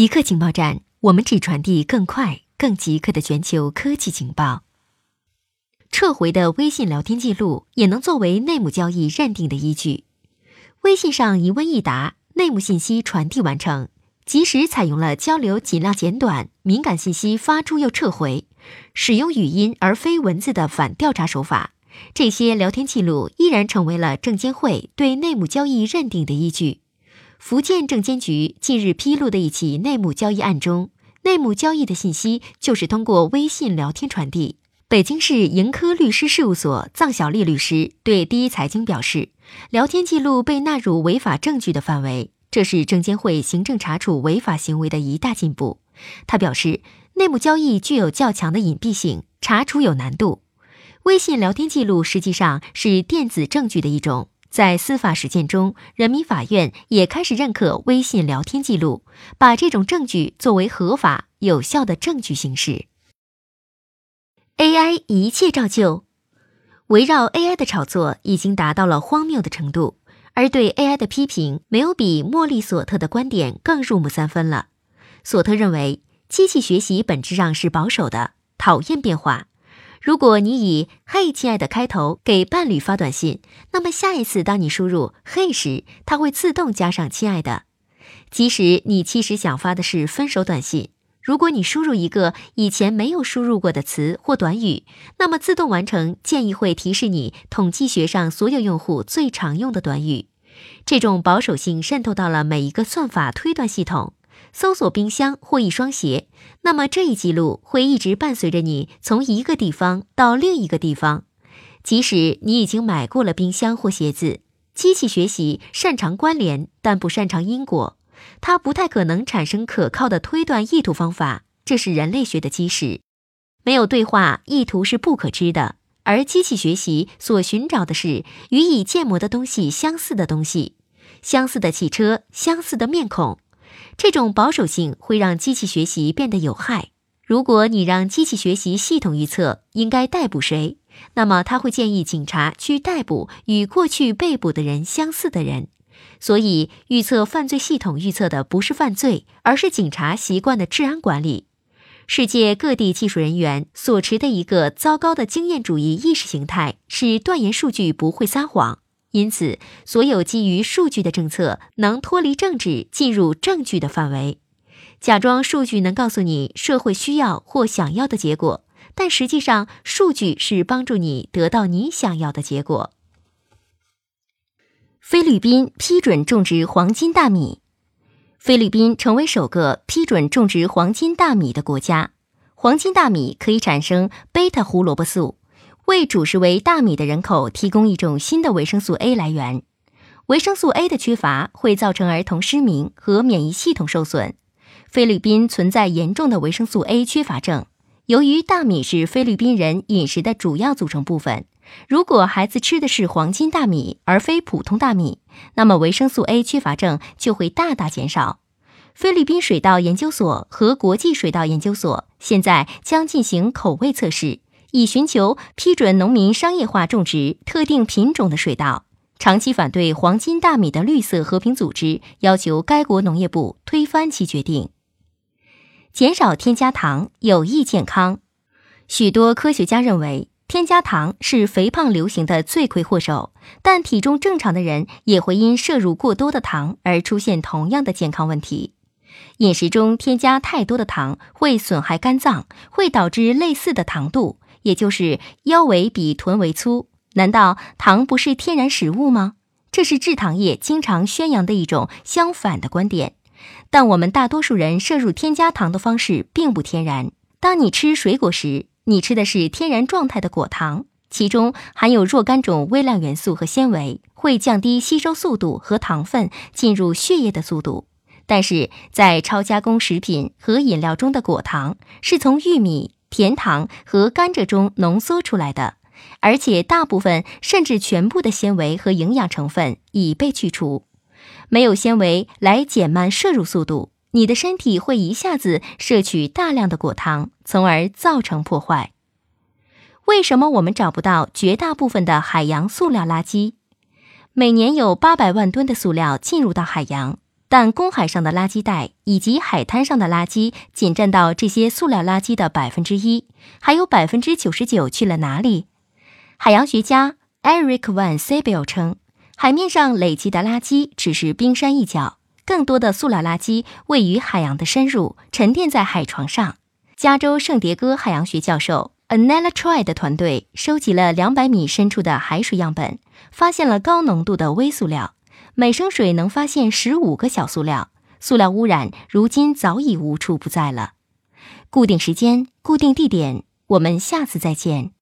极客情报站，我们只传递更快、更极客的全球科技情报。撤回的微信聊天记录也能作为内幕交易认定的依据。微信上一问一答，内幕信息传递完成，即使采用了交流尽量简短、敏感信息发出又撤回，使用语音而非文字的反调查手法，这些聊天记录依然成为了证监会对内幕交易认定的依据。福建证监局近日披露的一起内幕交易案中，内幕交易的信息就是通过微信聊天传递。北京市盈科律师事务所臧小丽律师对第一财经表示，聊天记录被纳入违法证据的范围，这是证监会行政查处违法行为的一大进步。他表示，内幕交易具有较强的隐蔽性，查处有难度。微信聊天记录实际上是电子证据的一种。在司法实践中，人民法院也开始认可微信聊天记录，把这种证据作为合法有效的证据形式。AI 一切照旧，围绕 AI 的炒作已经达到了荒谬的程度，而对 AI 的批评没有比莫利索特的观点更入木三分了。索特认为，机器学习本质上是保守的，讨厌变化。如果你以“嘿，亲爱的”开头给伴侣发短信，那么下一次当你输入“嘿”时，它会自动加上“亲爱的”。即使你其实想发的是分手短信，如果你输入一个以前没有输入过的词或短语，那么自动完成建议会提示你统计学上所有用户最常用的短语。这种保守性渗透到了每一个算法推断系统。搜索冰箱或一双鞋，那么这一记录会一直伴随着你从一个地方到另一个地方，即使你已经买过了冰箱或鞋子。机器学习擅长关联，但不擅长因果，它不太可能产生可靠的推断意图方法，这是人类学的基石。没有对话，意图是不可知的，而机器学习所寻找的是与已建模的东西相似的东西，相似的汽车，相似的面孔。这种保守性会让机器学习变得有害。如果你让机器学习系统预测应该逮捕谁，那么他会建议警察去逮捕与过去被捕的人相似的人。所以，预测犯罪系统预测的不是犯罪，而是警察习惯的治安管理。世界各地技术人员所持的一个糟糕的经验主义意识形态是断言数据不会撒谎。因此，所有基于数据的政策能脱离政治，进入证据的范围。假装数据能告诉你社会需要或想要的结果，但实际上，数据是帮助你得到你想要的结果。菲律宾批准种植黄金大米，菲律宾成为首个批准种植黄金大米的国家。黄金大米可以产生贝塔胡萝卜素。为主食为大米的人口提供一种新的维生素 A 来源。维生素 A 的缺乏会造成儿童失明和免疫系统受损。菲律宾存在严重的维生素 A 缺乏症。由于大米是菲律宾人饮食的主要组成部分，如果孩子吃的是黄金大米而非普通大米，那么维生素 A 缺乏症就会大大减少。菲律宾水稻研究所和国际水稻研究所现在将进行口味测试。以寻求批准农民商业化种植特定品种的水稻。长期反对黄金大米的绿色和平组织要求该国农业部推翻其决定。减少添加糖有益健康。许多科学家认为，添加糖是肥胖流行的罪魁祸首，但体重正常的人也会因摄入过多的糖而出现同样的健康问题。饮食中添加太多的糖会损害肝脏，会导致类似的糖度。也就是腰围比臀围粗，难道糖不是天然食物吗？这是制糖业经常宣扬的一种相反的观点。但我们大多数人摄入添加糖的方式并不天然。当你吃水果时，你吃的是天然状态的果糖，其中含有若干种微量元素和纤维，会降低吸收速度和糖分进入血液的速度。但是在超加工食品和饮料中的果糖是从玉米。甜糖和甘蔗中浓缩出来的，而且大部分甚至全部的纤维和营养成分已被去除。没有纤维来减慢摄入速度，你的身体会一下子摄取大量的果糖，从而造成破坏。为什么我们找不到绝大部分的海洋塑料垃圾？每年有八百万吨的塑料进入到海洋，但公海上的垃圾袋以及海滩上的垃圾仅占到这些塑料垃圾的百分之一，还有百分之九十九去了哪里？海洋学家 Eric Van Sebel 称，海面上累积的垃圾只是冰山一角，更多的塑料垃圾位于海洋的深入，沉淀在海床上。加州圣迭戈海洋学教授 Anela Troy 的团队收集了两百米深处的海水样本，发现了高浓度的微塑料。每升水能发现十五个小塑料，塑料污染如今早已无处不在了。固定时间，固定地点，我们下次再见。